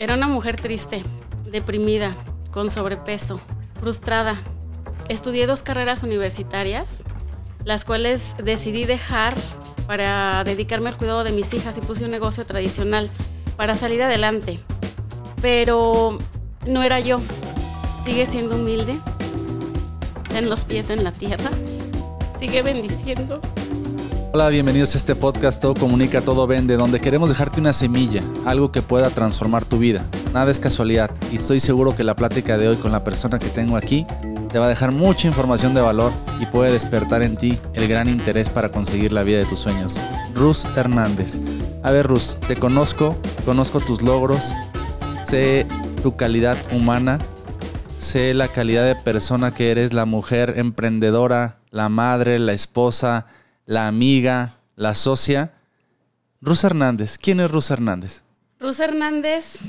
Era una mujer triste, deprimida, con sobrepeso, frustrada. Estudié dos carreras universitarias, las cuales decidí dejar para dedicarme al cuidado de mis hijas y puse un negocio tradicional para salir adelante. Pero no era yo. Sigue siendo humilde. Ten los pies en la tierra. Sigue bendiciendo. Hola, bienvenidos a este podcast Todo Comunica, Todo Vende, donde queremos dejarte una semilla, algo que pueda transformar tu vida. Nada es casualidad y estoy seguro que la plática de hoy con la persona que tengo aquí te va a dejar mucha información de valor y puede despertar en ti el gran interés para conseguir la vida de tus sueños. Rus Hernández. A ver, Rus, te conozco, conozco tus logros, sé tu calidad humana, sé la calidad de persona que eres, la mujer emprendedora, la madre, la esposa, la amiga, la socia. Rusa Hernández, ¿quién es Rusa Hernández? Rusa Hernández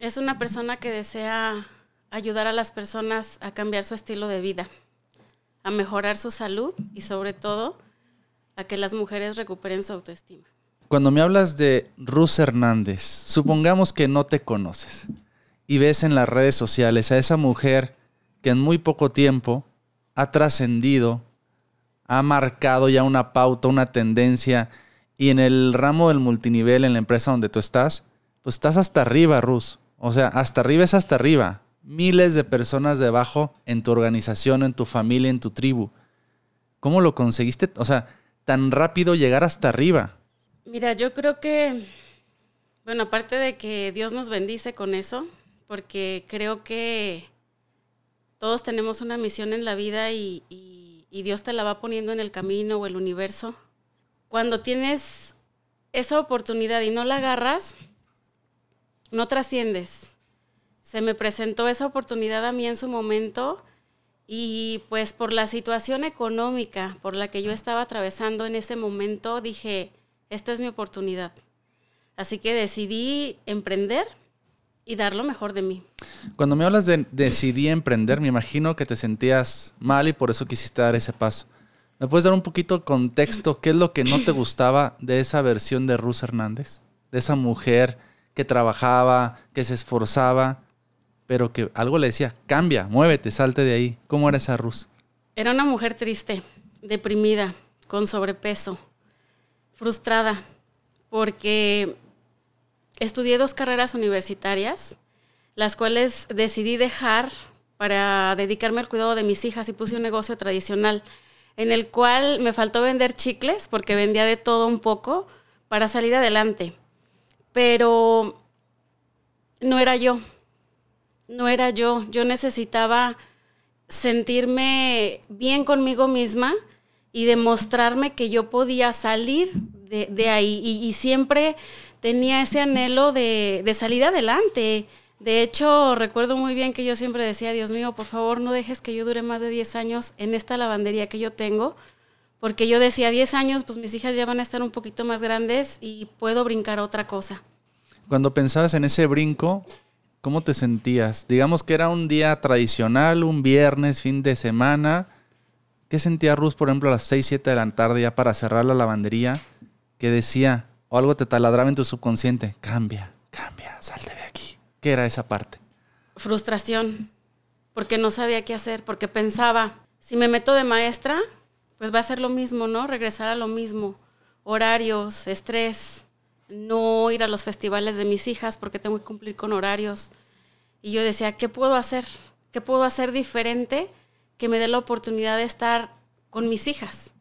es una persona que desea ayudar a las personas a cambiar su estilo de vida, a mejorar su salud y sobre todo a que las mujeres recuperen su autoestima. Cuando me hablas de Rusa Hernández, supongamos que no te conoces y ves en las redes sociales a esa mujer que en muy poco tiempo ha trascendido, ha marcado ya una pauta, una tendencia. Y en el ramo del multinivel, en la empresa donde tú estás, pues estás hasta arriba, Rus. O sea, hasta arriba es hasta arriba. Miles de personas debajo en tu organización, en tu familia, en tu tribu. ¿Cómo lo conseguiste? O sea, tan rápido llegar hasta arriba. Mira, yo creo que, bueno, aparte de que Dios nos bendice con eso, porque creo que todos tenemos una misión en la vida y, y y Dios te la va poniendo en el camino o el universo, cuando tienes esa oportunidad y no la agarras, no trasciendes. Se me presentó esa oportunidad a mí en su momento y pues por la situación económica por la que yo estaba atravesando en ese momento, dije, esta es mi oportunidad. Así que decidí emprender y dar lo mejor de mí. Cuando me hablas de decidí emprender, me imagino que te sentías mal y por eso quisiste dar ese paso. ¿Me puedes dar un poquito de contexto? ¿Qué es lo que no te gustaba de esa versión de Ruth Hernández? De esa mujer que trabajaba, que se esforzaba, pero que algo le decía, cambia, muévete, salte de ahí. ¿Cómo era esa Ruth? Era una mujer triste, deprimida, con sobrepeso, frustrada, porque estudié dos carreras universitarias, las cuales decidí dejar para dedicarme al cuidado de mis hijas y puse un negocio tradicional en el cual me faltó vender chicles porque vendía de todo un poco para salir adelante. Pero no era yo, no era yo. Yo necesitaba sentirme bien conmigo misma y demostrarme que yo podía salir de, ahí. y siempre tenía ese anhelo de, salir adelante. De hecho, recuerdo muy bien que yo siempre decía, Dios mío, por favor, no dejes que yo dure más de 10 años en esta lavandería que yo tengo, porque yo decía, 10 años, pues mis hijas ya van a estar un poquito más grandes y puedo brincar otra cosa. Cuando pensabas en ese brinco, ¿cómo te sentías? Digamos que era un día tradicional, un viernes, fin de semana. ¿Qué sentía Ruth, por ejemplo, a las 6, 7 de la tarde ya para cerrar la lavandería? Que decía, o algo te taladraba en tu subconsciente, cambia, cambia, salte de aquí. ¿Qué era esa parte? Frustración, porque no sabía qué hacer, porque pensaba, si me meto de maestra, pues va a ser lo mismo, ¿no? Regresar a lo mismo. Horarios, estrés, no ir a los festivales de mis hijas porque tengo que cumplir con horarios. Y yo decía, ¿qué puedo hacer? ¿Qué puedo hacer diferente que me dé la oportunidad de estar con mis hijas?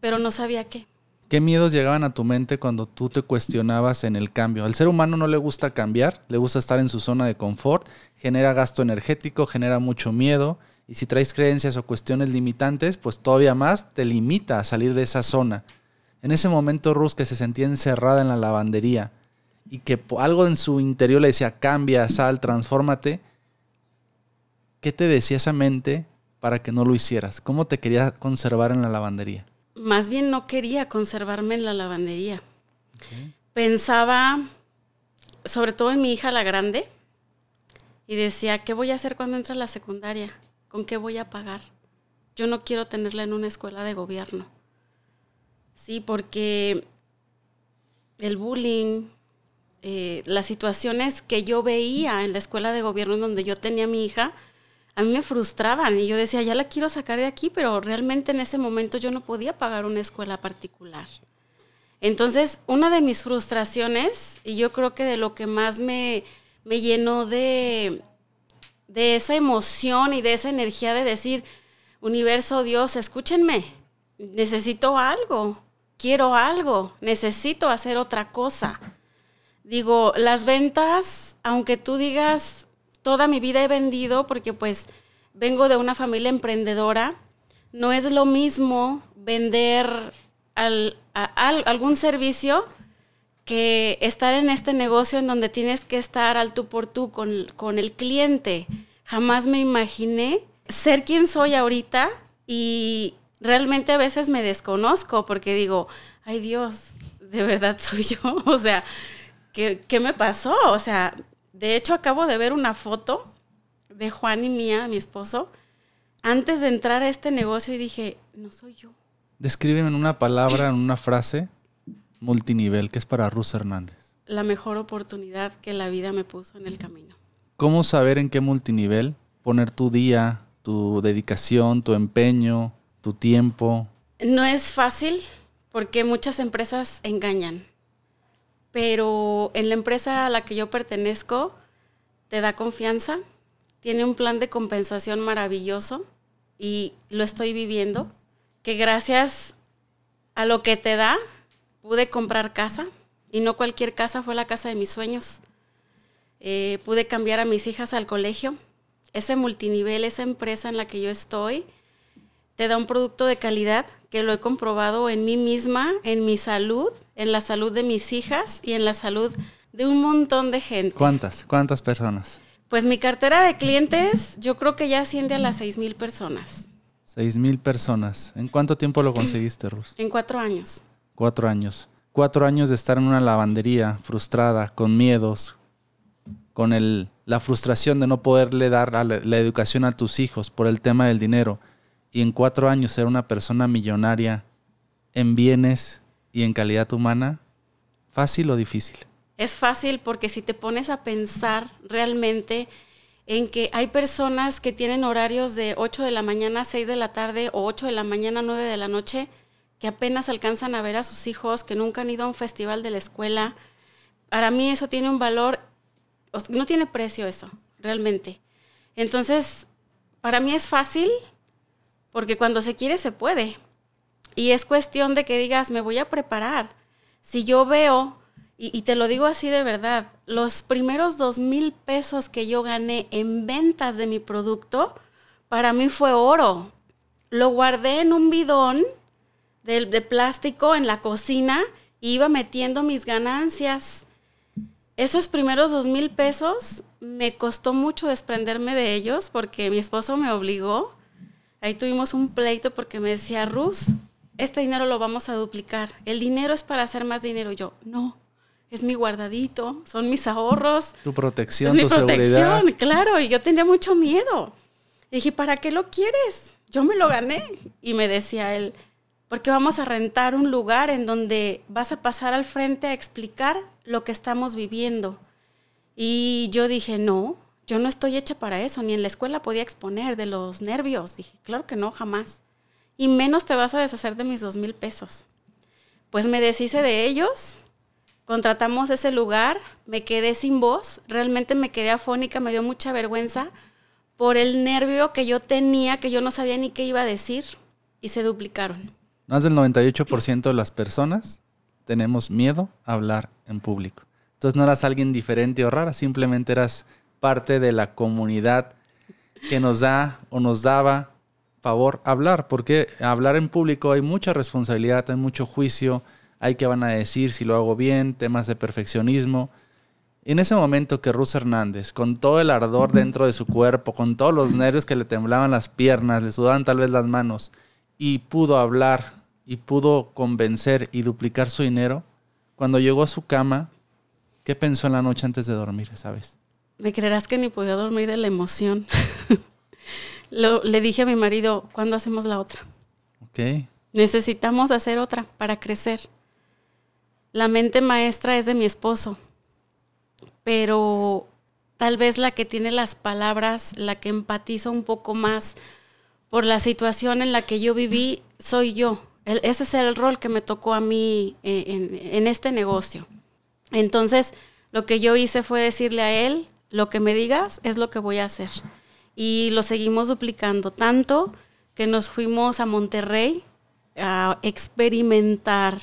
Pero no sabía qué. ¿Qué miedos llegaban a tu mente cuando tú te cuestionabas en el cambio? Al ser humano no le gusta cambiar, le gusta estar en su zona de confort, genera gasto energético, genera mucho miedo y si traes creencias o cuestiones limitantes, pues todavía más te limita a salir de esa zona. En ese momento Rus que se sentía encerrada en la lavandería y que algo en su interior le decía cambia, sal, transfórmate, ¿qué te decía esa mente para que no lo hicieras? ¿Cómo te quería conservar en la lavandería? Más bien no quería conservarme en la lavandería. Pensaba sobre todo en mi hija la grande y decía, ¿qué voy a hacer cuando entre a la secundaria? ¿Con qué voy a pagar? Yo no quiero tenerla en una escuela de gobierno. Sí, porque el bullying, eh, las situaciones que yo veía en la escuela de gobierno donde yo tenía a mi hija, a mí me frustraban y yo decía, ya la quiero sacar de aquí, pero realmente en ese momento yo no podía pagar una escuela particular. Entonces, una de mis frustraciones, y yo creo que de lo que más me, me llenó de, de esa emoción y de esa energía de decir, universo, Dios, escúchenme, necesito algo, quiero algo, necesito hacer otra cosa. Digo, las ventas, aunque tú digas, toda mi vida he vendido porque pues vengo de una familia emprendedora. No es lo mismo vender algún servicio que estar en este negocio en donde tienes que estar al tú por tú con, con el cliente. Jamás me imaginé ser quien soy ahorita y realmente a veces me desconozco porque digo, ay Dios, de verdad soy yo. O sea, ¿qué, ¿qué, me pasó? O sea, de hecho, acabo de ver una foto de Juan y mía, mi esposo, antes de entrar a este negocio y dije, no soy yo. Descríbeme en una palabra, en una frase, multinivel, que es para Rus Hernández. La mejor oportunidad que la vida me puso en el camino. ¿Cómo saber en qué multinivel poner tu día, tu dedicación, tu empeño, tu tiempo? No es fácil porque muchas empresas engañan pero en la empresa a la que yo pertenezco te da confianza, tiene un plan de compensación maravilloso y lo estoy viviendo, que gracias a lo que te da pude comprar casa y no cualquier casa fue la casa de mis sueños. Eh, pude cambiar a mis hijas al colegio. Ese multinivel, esa empresa en la que yo estoy, te da un producto de calidad que lo he comprobado en mí misma, en mi salud, en la salud de mis hijas y en la salud de un montón de gente. ¿Cuántas? ¿Cuántas personas? Pues mi cartera de clientes yo creo que ya asciende a las seis mil personas. Seis mil personas. ¿En cuánto tiempo lo conseguiste, Rus? En cuatro años. Cuatro años. Cuatro años de estar en una lavandería frustrada, con miedos, con el, la frustración de no poderle dar la educación a tus hijos por el tema del dinero y en cuatro años ser una persona millonaria en bienes y en calidad humana, fácil o difícil? Es fácil porque si te pones a pensar realmente en que hay personas que tienen horarios de 8 de la mañana a 6 de la tarde o 8 de la mañana a 9 de la noche, que apenas alcanzan a ver a sus hijos, que nunca han ido a un festival de la escuela. Para mí eso tiene un valor, no tiene precio eso, realmente. Entonces, para mí es fácil porque cuando se quiere se puede. Y es cuestión de que digas, me voy a preparar. Si yo veo, y, te lo digo así de verdad, los primeros dos mil pesos que yo gané en ventas de mi producto, para mí fue oro. Lo guardé en un bidón de, plástico en la cocina y iba metiendo mis ganancias. Esos primeros dos mil pesos me costó mucho desprenderme de ellos porque mi esposo me obligó Ahí tuvimos un pleito porque me decía, Rus, este dinero lo vamos a duplicar. El dinero es para hacer más dinero. yo, no, es mi guardadito, son mis ahorros. Tu protección, es tu mi protección, claro. Y yo tenía mucho miedo. Y dije, ¿para qué lo quieres? Yo me lo gané. Y me decía él, porque vamos a rentar un lugar en donde vas a pasar al frente a explicar lo que estamos viviendo. Y yo dije, no, yo no estoy hecha para eso, ni en la escuela podía exponer de los nervios. Dije, claro que no, jamás. Y menos te vas a deshacer de mis dos mil pesos. Pues me deshice de ellos, contratamos ese lugar, me quedé sin voz, realmente me quedé afónica, me dio mucha vergüenza por el nervio que yo tenía, que yo no sabía ni qué iba a decir, y se duplicaron. Más del 98% de las personas tenemos miedo a hablar en público. Entonces no eras alguien diferente o rara, simplemente eras parte de la comunidad que nos da o nos daba favor hablar, porque hablar en público hay mucha responsabilidad, hay mucho juicio, hay que van a decir si lo hago bien, temas de perfeccionismo. En ese momento que Rus Hernández, con todo el ardor dentro de su cuerpo, con todos los nervios que le temblaban las piernas, le sudaban tal vez las manos, y pudo hablar y pudo convencer y duplicar su dinero, cuando llegó a su cama, ¿qué pensó en la noche antes de dormir esa vez? Me creerás que ni podía dormir de la emoción. le dije a mi marido, ¿cuándo hacemos la otra? Ok. Necesitamos hacer otra para crecer. La mente maestra es de mi esposo. pero tal vez la que tiene las palabras, la que empatiza un poco más por la situación en la que yo viví, soy yo. ese es el rol que me tocó a mí eh, en este negocio. Entonces, lo que yo hice fue decirle a él, lo que me digas es lo que voy a hacer. Y lo seguimos duplicando tanto que nos fuimos a Monterrey a experimentar.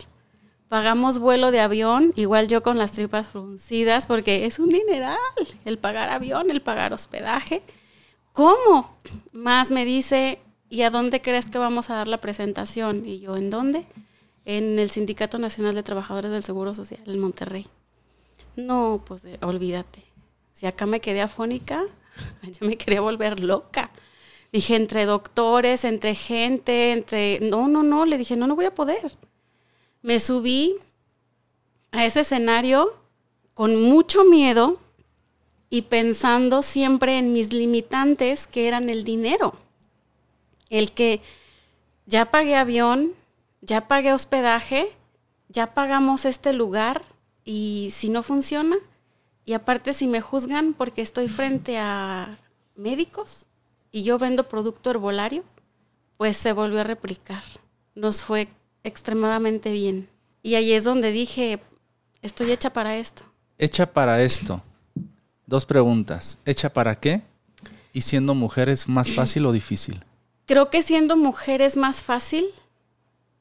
Pagamos vuelo de avión, igual yo con las tripas fruncidas, porque es un dineral el pagar avión, el pagar hospedaje. ¿Cómo? Más me dice, ¿y a dónde crees que vamos a dar la presentación? Y yo, ¿en dónde? En el Sindicato Nacional de Trabajadores del Seguro Social, en Monterrey. No, pues eh, olvídate. Si acá me quedé afónica, yo me quería volver loca. Dije, entre doctores, entre gente, entre... No, no, no, le dije, no, no voy a poder. Me subí a ese escenario con mucho miedo y pensando siempre en mis limitantes que eran el dinero. El que ya pagué avión, ya pagué hospedaje, ya pagamos este lugar y si no funciona, y aparte si me juzgan porque estoy frente a médicos, y yo vendo producto herbolario, pues se volvió a replicar. Nos fue extremadamente bien. Y ahí es donde dije, estoy hecha para esto. Hecha para esto. Dos preguntas. ¿Hecha para qué? ¿Y siendo mujer es más fácil o difícil? Creo que siendo mujer es más fácil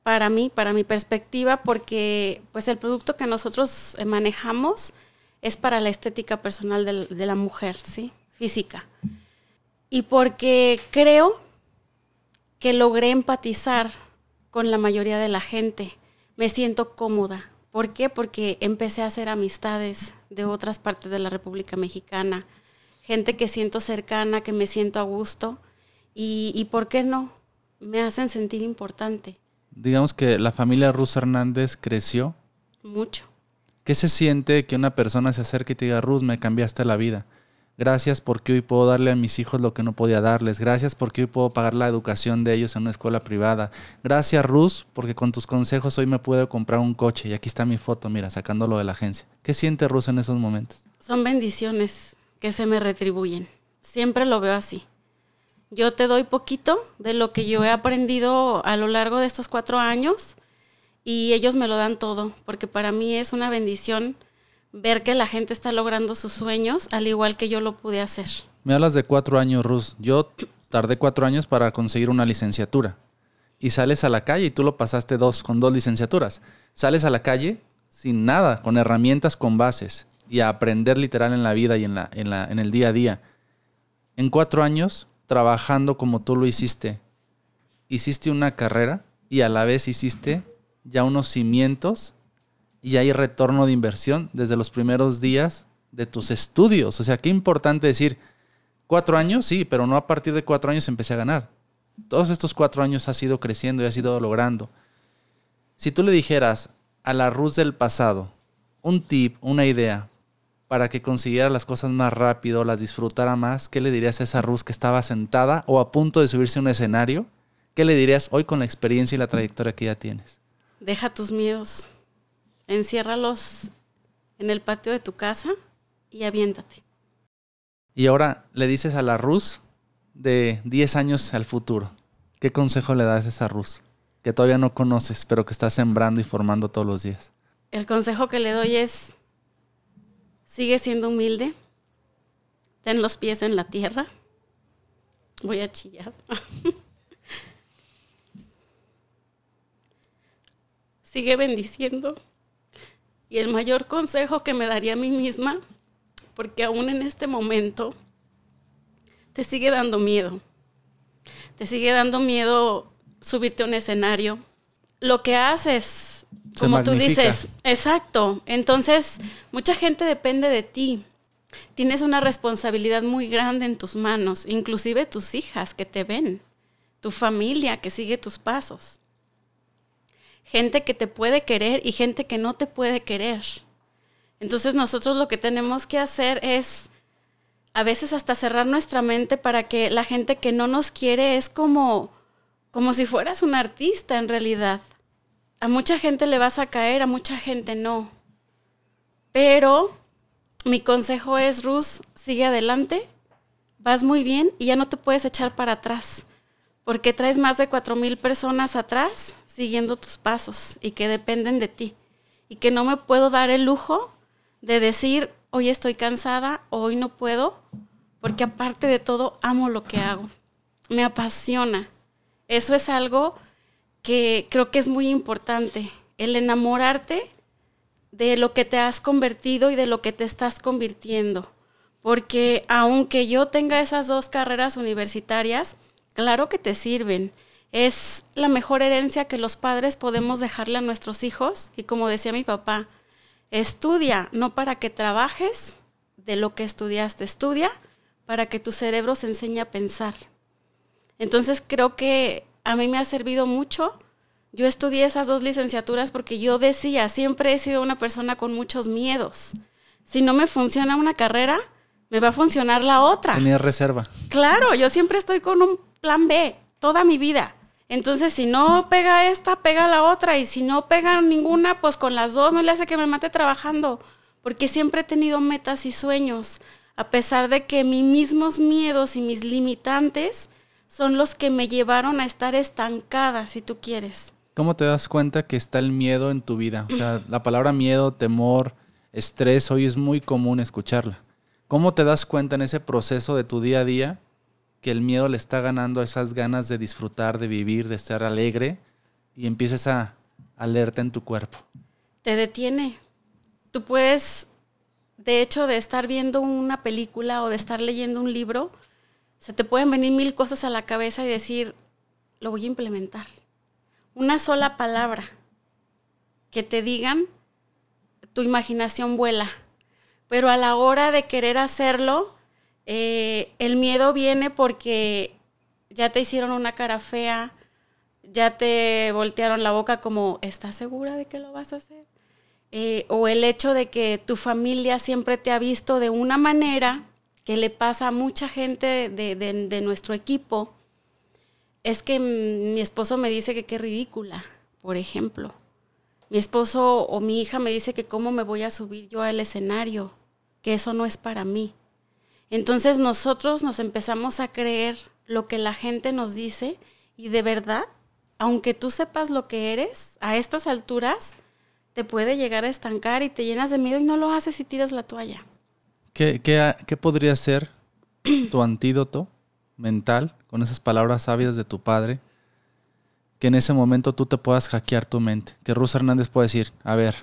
para mí, para mi perspectiva, porque pues el producto que nosotros eh, manejamos es para la estética personal de, de la mujer, ¿sí? Física y porque creo que logré empatizar con la mayoría de la gente. Me siento cómoda. ¿Por qué? Porque empecé a hacer amistades de otras partes de la República Mexicana, gente que siento cercana, que me siento a gusto y, y ¿por qué no? Me hacen sentir importante. Digamos que la familia Ruz Hernández creció. Mucho. ¿Qué se siente que una persona se acerque y te diga, Ruz, me cambiaste la vida? Gracias porque hoy puedo darle a mis hijos lo que no podía darles. Gracias porque hoy puedo pagar la educación de ellos en una escuela privada. Gracias, Ruz, porque con tus consejos hoy me puedo comprar un coche. Y aquí está mi foto, mira, sacándolo de la agencia. ¿Qué siente Ruz en esos momentos? Son bendiciones que se me retribuyen. Siempre lo veo así. Yo te doy poquito de lo que yo he aprendido a lo largo de estos cuatro años y ellos me lo dan todo, porque para mí es una bendición ver que la gente está logrando sus sueños al igual que yo lo pude hacer. Me hablas de cuatro años, Rus. Yo tardé cuatro años para conseguir una licenciatura. Y sales a la calle y tú lo pasaste dos, con dos licenciaturas. Sales a la calle sin nada, con herramientas, con bases. Y a aprender literal en la vida y en, la, en, la, en el día a día. En cuatro años, trabajando como tú lo hiciste, hiciste una carrera y a la vez hiciste ya unos cimientos y hay retorno de inversión desde los primeros días de tus estudios. O sea, qué importante decir, cuatro años, sí, pero no a partir de cuatro años empecé a ganar. Todos estos cuatro años has ido creciendo y has ido logrando. Si tú le dijeras a la Ruz del pasado un tip, una idea para que consiguiera las cosas más rápido, las disfrutara más, ¿qué le dirías a esa Ruz que estaba sentada o a punto de subirse a un escenario? ¿Qué le dirías hoy con la experiencia y la trayectoria que ya tienes? Deja tus miedos enciérralos en el patio de tu casa y aviéntate. Y ahora le dices a la Rus de 10 años al futuro. ¿Qué consejo le das a esa Rus que todavía no conoces, pero que está sembrando y formando todos los días? El consejo que le doy es, sigue siendo humilde, ten los pies en la tierra. Voy a chillar. sigue bendiciendo y el mayor consejo que me daría a mí misma, porque aún en este momento te sigue dando miedo. Te sigue dando miedo subirte a un escenario. Lo que haces, como tú dices, exacto. Entonces, mucha gente depende de ti. Tienes una responsabilidad muy grande en tus manos, inclusive tus hijas que te ven, tu familia que sigue tus pasos gente que te puede querer y gente que no te puede querer. Entonces nosotros lo que tenemos que hacer es a veces hasta cerrar nuestra mente para que la gente que no nos quiere es como como si fueras un artista en realidad. A mucha gente le vas a caer, a mucha gente no. Pero mi consejo es, Rus, sigue adelante, vas muy bien y ya no te puedes echar para atrás, porque traes más de cuatro mil personas atrás siguiendo tus pasos y que dependen de ti. Y que no me puedo dar el lujo de decir, hoy estoy cansada, hoy no puedo, porque aparte de todo, amo lo que hago. Me apasiona. Eso es algo que creo que es muy importante, el enamorarte de lo que te has convertido y de lo que te estás convirtiendo. Porque aunque yo tenga esas dos carreras universitarias, claro que te sirven. Es la mejor herencia que los padres podemos dejarle a nuestros hijos. Y como decía mi papá, estudia, no para que trabajes de lo que estudiaste, estudia para que tu cerebro se enseñe a pensar. Entonces creo que a mí me ha servido mucho yo estudié esas dos licenciaturas porque yo decía, siempre he sido una persona con muchos miedos. Si no me funciona una carrera, me va a funcionar la otra. Tenía reserva. Claro, yo siempre estoy con un plan B toda mi vida. Entonces, si no pega esta, pega la otra. Y si no pega ninguna, pues con las dos no le hace que me mate trabajando. Porque siempre he tenido metas y sueños. A pesar de que mis mismos miedos y mis limitantes son los que me llevaron a estar estancada, si tú quieres. ¿Cómo te das cuenta que está el miedo en tu vida? O sea, la palabra miedo, temor, estrés, hoy es muy común escucharla. ¿Cómo te das cuenta en ese proceso de tu día a día que el miedo le está ganando esas ganas de disfrutar, de vivir, de estar alegre y empieces a alerta en tu cuerpo? Te detiene. Tú puedes, de hecho, de estar viendo una película o de estar leyendo un libro, se te pueden venir mil cosas a la cabeza y decir, lo voy a implementar una sola palabra que te digan, tu imaginación vuela. Pero a la hora de querer hacerlo, eh, el miedo viene porque ya te hicieron una cara fea, ya te voltearon la boca como, ¿estás segura de que lo vas a hacer? Eh, o el hecho de que tu familia siempre te ha visto de una manera que le pasa a mucha gente de nuestro equipo, es que mi esposo me dice que qué ridícula, por ejemplo. Mi esposo o mi hija me dice que cómo me voy a subir yo al escenario, que eso no es para mí. Entonces nosotros nos empezamos a creer lo que la gente nos dice y de verdad, aunque tú sepas lo que eres, a estas alturas te puede llegar a estancar y te llenas de miedo y no lo haces y tiras la toalla. ¿Qué, qué, podría ser tu antídoto mental, con esas palabras sabias de tu padre, que en ese momento tú te puedas hackear tu mente. Que Rus Hernández pueda decir, a ver,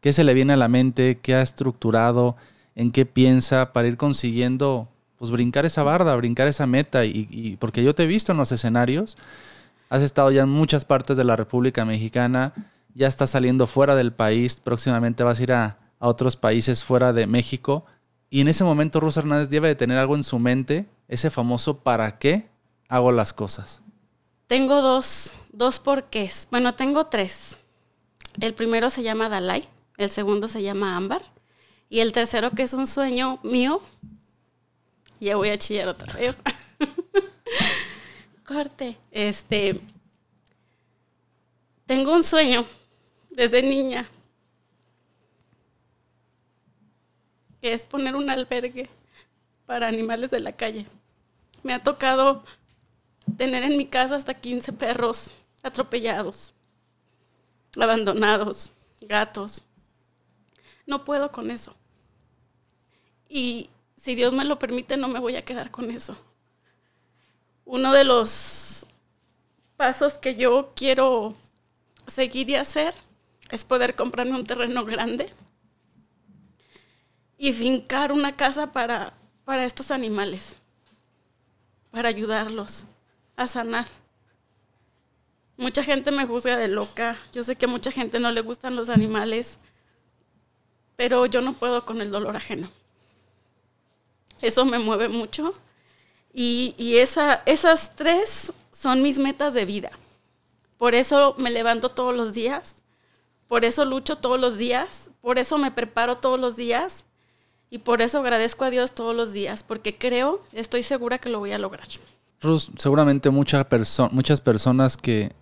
¿qué se le viene a la mente? ¿Qué ha estructurado? ¿En qué piensa para ir consiguiendo, pues brincar esa barda, brincar esa meta? Y, porque yo te he visto en los escenarios, has estado ya en muchas partes de la República Mexicana, ya estás saliendo fuera del país, próximamente vas a ir a, otros países fuera de México. Y en ese momento Rus Hernández debe de tener algo en su mente ese famoso para qué hago las cosas? Tengo dos, dos porqués. Bueno, tengo tres. El primero se llama Dalai, el segundo se llama Ámbar y el tercero que es un sueño mío. Ya voy a chillar otra vez. Corte. Este. Tengo un sueño desde niña que es poner un albergue para animales de la calle. Me ha tocado tener en mi casa hasta 15 perros atropellados, abandonados, gatos. No puedo con eso. Y si Dios me lo permite, no me voy a quedar con eso. Uno de los pasos que yo quiero seguir y hacer es poder comprarme un terreno grande y fincar una casa para, para estos animales para ayudarlos a sanar. Mucha gente me juzga de loca. Yo sé que a mucha gente no le gustan los animales, pero yo no puedo con el dolor ajeno. Eso me mueve mucho. Y, esa, esas tres son mis metas de vida. Por eso me levanto todos los días. Por eso lucho todos los días. Por eso me preparo todos los días. Y por eso agradezco a Dios todos los días, porque creo, estoy segura que lo voy a lograr. Rus, seguramente muchas personas que,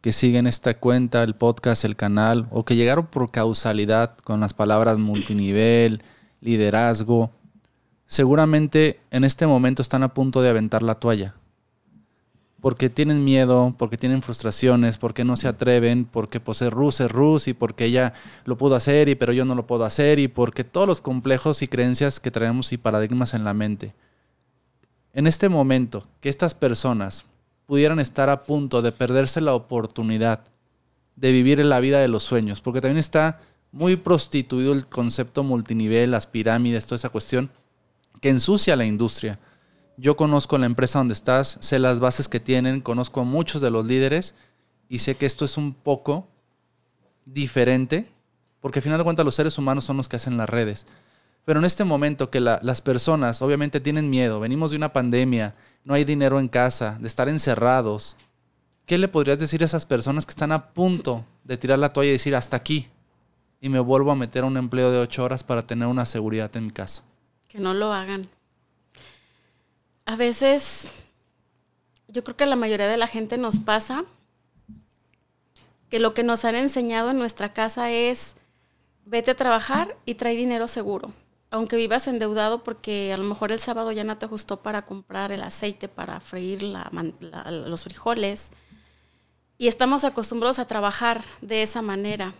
que siguen esta cuenta, el podcast, el canal, o que llegaron por causalidad con las palabras multinivel, liderazgo, seguramente en este momento están a punto de aventar la toalla. Porque tienen miedo, porque tienen frustraciones, porque no se atreven, porque pues es Rus es Rus y porque ella lo pudo hacer y pero yo no lo puedo hacer y porque todos los complejos y creencias que traemos y paradigmas en la mente. En este momento, que estas personas pudieran estar a punto de perderse la oportunidad de vivir en la vida de los sueños, porque también está muy prostituido el concepto multinivel, las pirámides, toda esa cuestión que ensucia la industria. Yo conozco la empresa donde estás, sé las bases que tienen, conozco a muchos de los líderes y sé que esto es un poco diferente, porque al final de cuentas los seres humanos son los que hacen las redes. Pero en este momento que las personas obviamente tienen miedo, venimos de una pandemia, no hay dinero en casa, de estar encerrados, ¿qué le podrías decir a esas personas que están a punto de tirar la toalla y decir hasta aquí y me vuelvo a meter a un empleo de ocho horas para tener una seguridad en mi casa? Que no lo hagan. A veces, yo creo que la mayoría de la gente nos pasa que lo que nos han enseñado en nuestra casa es vete a trabajar y trae dinero seguro aunque vivas endeudado porque a lo mejor el sábado ya no te ajustó para comprar el aceite para freír los frijoles. Y estamos acostumbrados a trabajar de esa manera.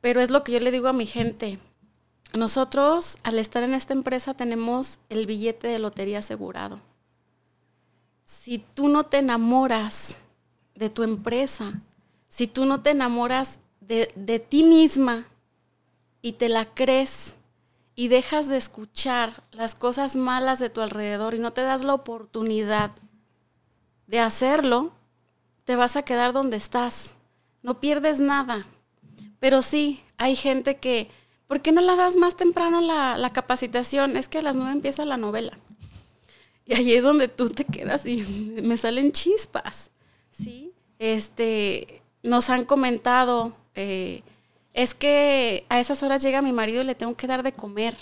Pero es lo que yo le digo a mi gente. Nosotros, al estar en esta empresa, tenemos el billete de lotería asegurado. Si tú no te enamoras de tu empresa, si tú no te enamoras de, de ti misma y te la crees, y dejas de escuchar las cosas malas de tu alrededor y no te das la oportunidad de hacerlo, te vas a quedar donde estás. No pierdes nada. Pero sí, hay gente que, ¿por qué no la das más temprano la, capacitación? Es que a las nueve empieza la novela. Y ahí es donde tú te quedas y me salen chispas. ¿sí? Este, nos han comentado eh, es que a esas horas llega mi marido y le tengo que dar de comer.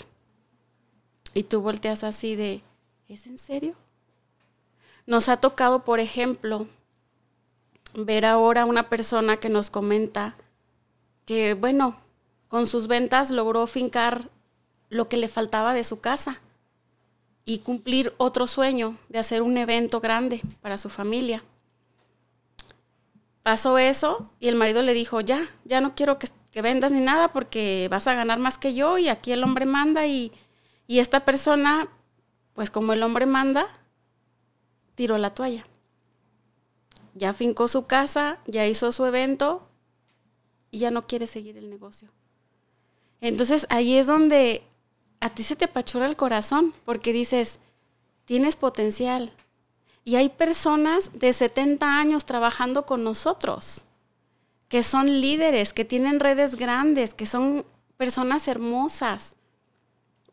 Y tú volteas así de, ¿es en serio? Nos ha tocado, por ejemplo, ver ahora una persona que nos comenta que, bueno, con sus ventas logró fincar lo que le faltaba de su casa y cumplir otro sueño de hacer un evento grande para su familia. Pasó eso y el marido le dijo, ya, ya no quiero que vendas ni nada porque vas a ganar más que yo y aquí el hombre manda y, y esta persona, pues como el hombre manda, tiró la toalla. Ya fincó su casa, ya hizo su evento y ya no quiere seguir el negocio. Entonces ahí es donde a ti se te apachura el corazón porque dices, tienes potencial. Y hay personas de 70 años trabajando con nosotros que son líderes, que tienen redes grandes, que son personas hermosas,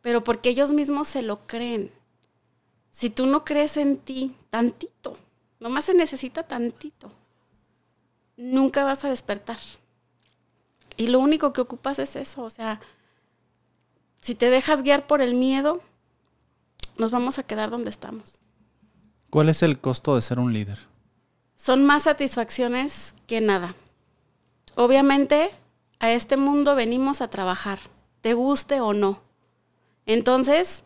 pero porque ellos mismos se lo creen. Si tú no crees en ti, tantito, nomás se necesita tantito, nunca vas a despertar. Y lo único que ocupas es eso, o sea, si te dejas guiar por el miedo, nos vamos a quedar donde estamos. ¿Cuál es el costo de ser un líder? Son más satisfacciones que nada. Obviamente, a este mundo venimos a trabajar, te guste o no. Entonces,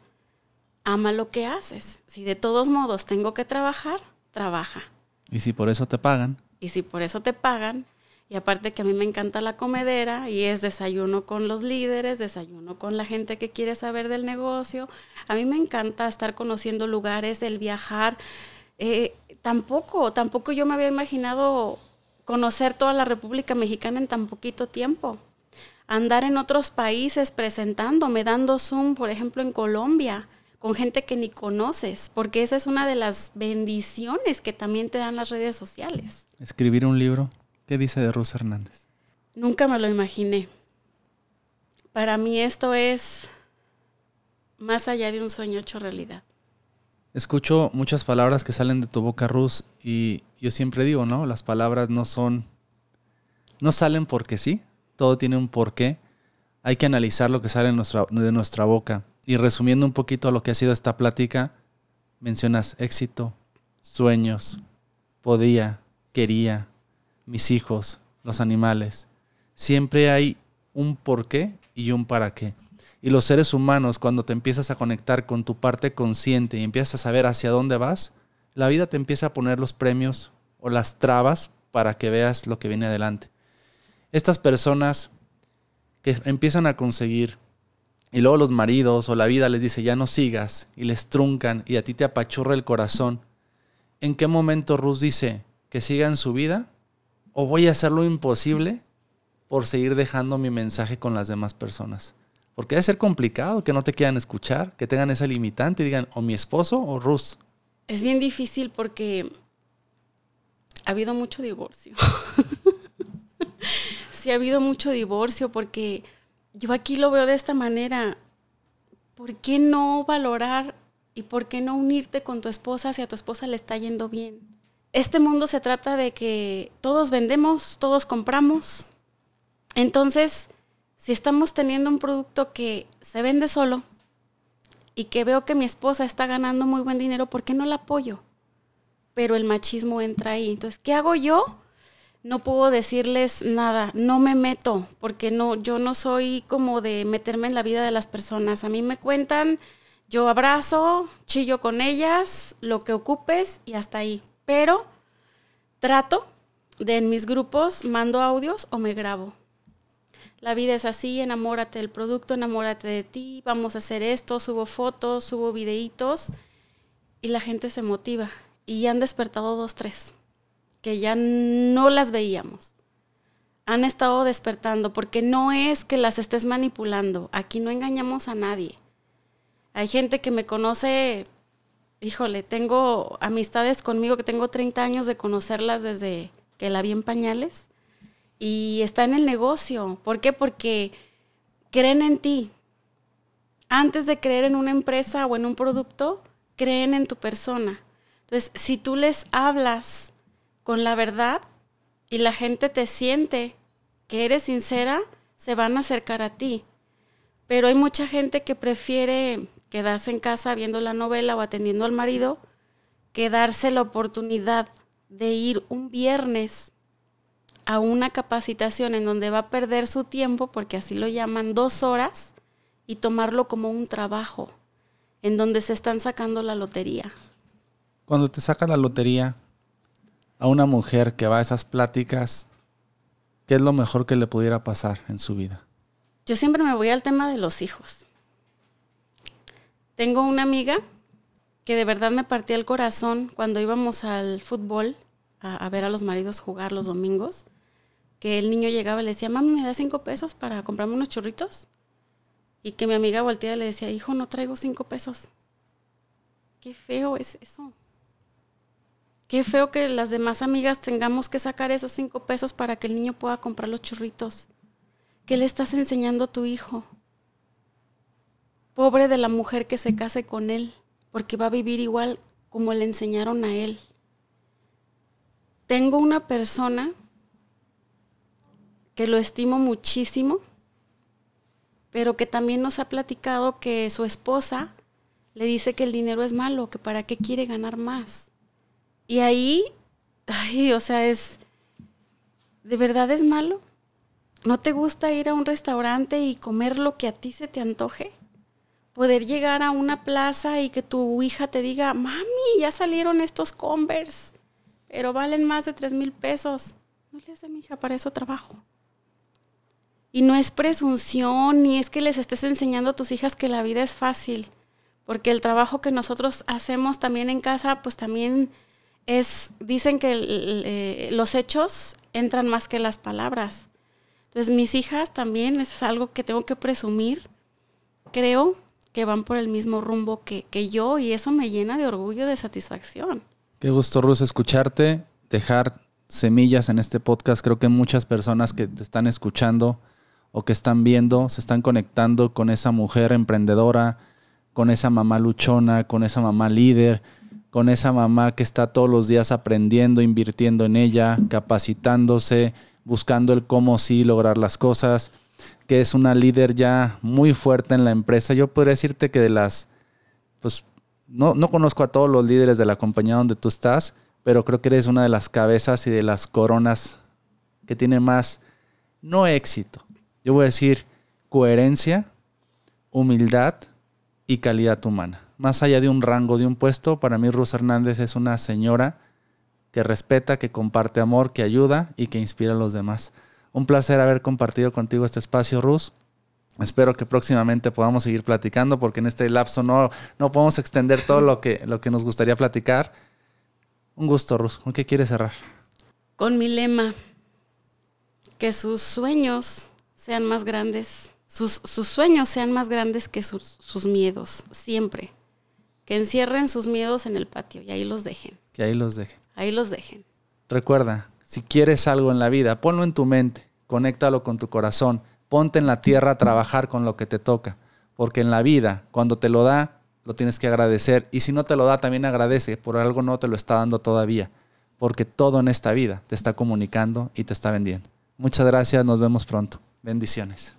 ama lo que haces. Si de todos modos tengo que trabajar, trabaja. ¿Y si por eso te pagan? Y si por eso te pagan, y aparte que a mí me encanta la comedera y es desayuno con los líderes, desayuno con la gente que quiere saber del negocio. A mí me encanta estar conociendo lugares, el viajar. Eh, tampoco, tampoco yo me había imaginado conocer toda la República Mexicana en tan poquito tiempo, andar en otros países presentándome, dando Zoom, por ejemplo, en Colombia, con gente que ni conoces, porque esa es una de las bendiciones que también te dan las redes sociales. Escribir un libro, ¿qué dice de Rosa Hernández? Nunca me lo imaginé. Para mí esto es más allá de un sueño hecho realidad. Escucho muchas palabras que salen de tu boca, Rus, y yo siempre digo, ¿no? Las palabras no son, no salen porque sí, todo tiene un porqué. Hay que analizar lo que sale de nuestra boca. Y resumiendo un poquito lo que ha sido esta plática, mencionas éxito, sueños, podía, quería, mis hijos, los animales. Siempre hay un porqué y un para qué. Y los seres humanos, cuando te empiezas a conectar con tu parte consciente y empiezas a saber hacia dónde vas, la vida te empieza a poner los premios o las trabas para que veas lo que viene adelante. Estas personas que empiezan a conseguir y luego los maridos o la vida les dice ya no sigas y les truncan y a ti te apachurra el corazón, ¿en qué momento Rus dice que sigan su vida? ¿O voy a hacer lo imposible por seguir dejando mi mensaje con las demás personas? Porque debe ser complicado que no te quieran escuchar, que tengan esa limitante y digan o mi esposo o Rus. Es bien difícil porque ha habido mucho divorcio. sí ha habido mucho divorcio porque yo aquí lo veo de esta manera. ¿Por qué no valorar y por qué no unirte con tu esposa si a tu esposa le está yendo bien? Este mundo se trata de que todos vendemos, todos compramos. Entonces, si estamos teniendo un producto que se vende solo y que veo que mi esposa está ganando muy buen dinero, ¿por qué no la apoyo? Pero el machismo entra ahí. Entonces, ¿qué hago yo? no puedo decirles nada, no me meto, porque no, yo no soy como de meterme en la vida de las personas. A mí me cuentan, yo abrazo, chillo con ellas, lo que ocupes y hasta ahí. Pero trato de en mis grupos mando audios o me grabo. La vida es así, enamórate del producto, enamórate de ti, vamos a hacer esto, subo fotos, subo videitos y la gente se motiva. Y han despertado dos, tres que ya no las veíamos. Han estado despertando porque no es que las estés manipulando. Aquí no engañamos a nadie. Hay gente que me conoce, híjole, tengo amistades conmigo que tengo 30 años de conocerlas desde que la vi en pañales y está en el negocio. ¿Por qué? Porque creen en ti. Antes de creer en una empresa o en un producto, creen en tu persona. Entonces, si tú les hablas con la verdad y la gente te siente que eres sincera, se van a acercar a ti. Pero hay mucha gente que prefiere quedarse en casa viendo la novela o atendiendo al marido que darse la oportunidad de ir un viernes a una capacitación en donde va a perder su tiempo, porque así lo llaman, dos horas, y tomarlo como un trabajo, en donde se están sacando la lotería. Cuando te saca la lotería, a una mujer que va a esas pláticas, ¿qué es lo mejor que le pudiera pasar en su vida? Yo siempre me voy al tema de los hijos. Tengo una amiga que de verdad me partía el corazón cuando íbamos al fútbol a, ver a los maridos jugar los domingos, que el niño llegaba y le decía, mami, ¿me da cinco pesos para comprarme unos churritos? Y que mi amiga volteaba y le decía, hijo, no traigo cinco pesos. Qué feo es eso. Qué feo que las demás amigas tengamos que sacar esos cinco pesos para que el niño pueda comprar los churritos. ¿Qué le estás enseñando a tu hijo? Pobre de la mujer que se case con él, porque va a vivir igual como le enseñaron a él. Tengo una persona que lo estimo muchísimo, pero que también nos ha platicado que su esposa le dice que el dinero es malo, que para qué quiere ganar más. Y ahí, ay, o sea, es, ¿de verdad es malo? ¿No te gusta ir a un restaurante y comer lo que a ti se te antoje? Poder llegar a una plaza y que tu hija te diga, mami, ya salieron estos Converse, pero valen más de tres mil pesos. No le hace mi hija, para eso trabajo. Y no es presunción, ni es que les estés enseñando a tus hijas que la vida es fácil, porque el trabajo que nosotros hacemos también en casa, pues también es, dicen que eh, los hechos entran más que las palabras. Entonces mis hijas también, es algo que tengo que presumir, creo que van por el mismo rumbo que, que yo y eso me llena de orgullo, de satisfacción. Qué gusto, Rus, escucharte, dejar semillas en este podcast. Creo que muchas personas que te están escuchando o que están viendo se están conectando con esa mujer emprendedora, con esa mamá luchona, con esa mamá líder con esa mamá que está todos los días aprendiendo, invirtiendo en ella, capacitándose, buscando el cómo sí lograr las cosas, que es una líder ya muy fuerte en la empresa. Yo podría decirte que de las, pues no, no conozco a todos los líderes de la compañía donde tú estás, pero creo que eres una de las cabezas y de las coronas que tiene más, no éxito, yo voy a decir coherencia, humildad y calidad humana. Más allá de un rango, de un puesto, para mí Ruth Hernández es una señora que respeta, que comparte amor, que ayuda y que inspira a los demás. Un placer haber compartido contigo este espacio, Ruth. Espero que próximamente podamos seguir platicando porque en este lapso no, no podemos extender todo lo que, lo que nos gustaría platicar. Un gusto, Ruth. ¿Con qué quieres cerrar? Con mi lema, que sus sueños sean más grandes, sus, sus sueños sean más grandes que sus, sus miedos, siempre. Que encierren sus miedos en el patio y ahí los dejen. Que ahí los dejen. Ahí los dejen. Recuerda, si quieres algo en la vida, ponlo en tu mente, conéctalo con tu corazón, ponte en la tierra a trabajar con lo que te toca, porque en la vida, cuando te lo da, lo tienes que agradecer, y si no te lo da, también agradece, por algo no te lo está dando todavía, porque todo en esta vida te está comunicando y te está vendiendo. Muchas gracias, nos vemos pronto. Bendiciones.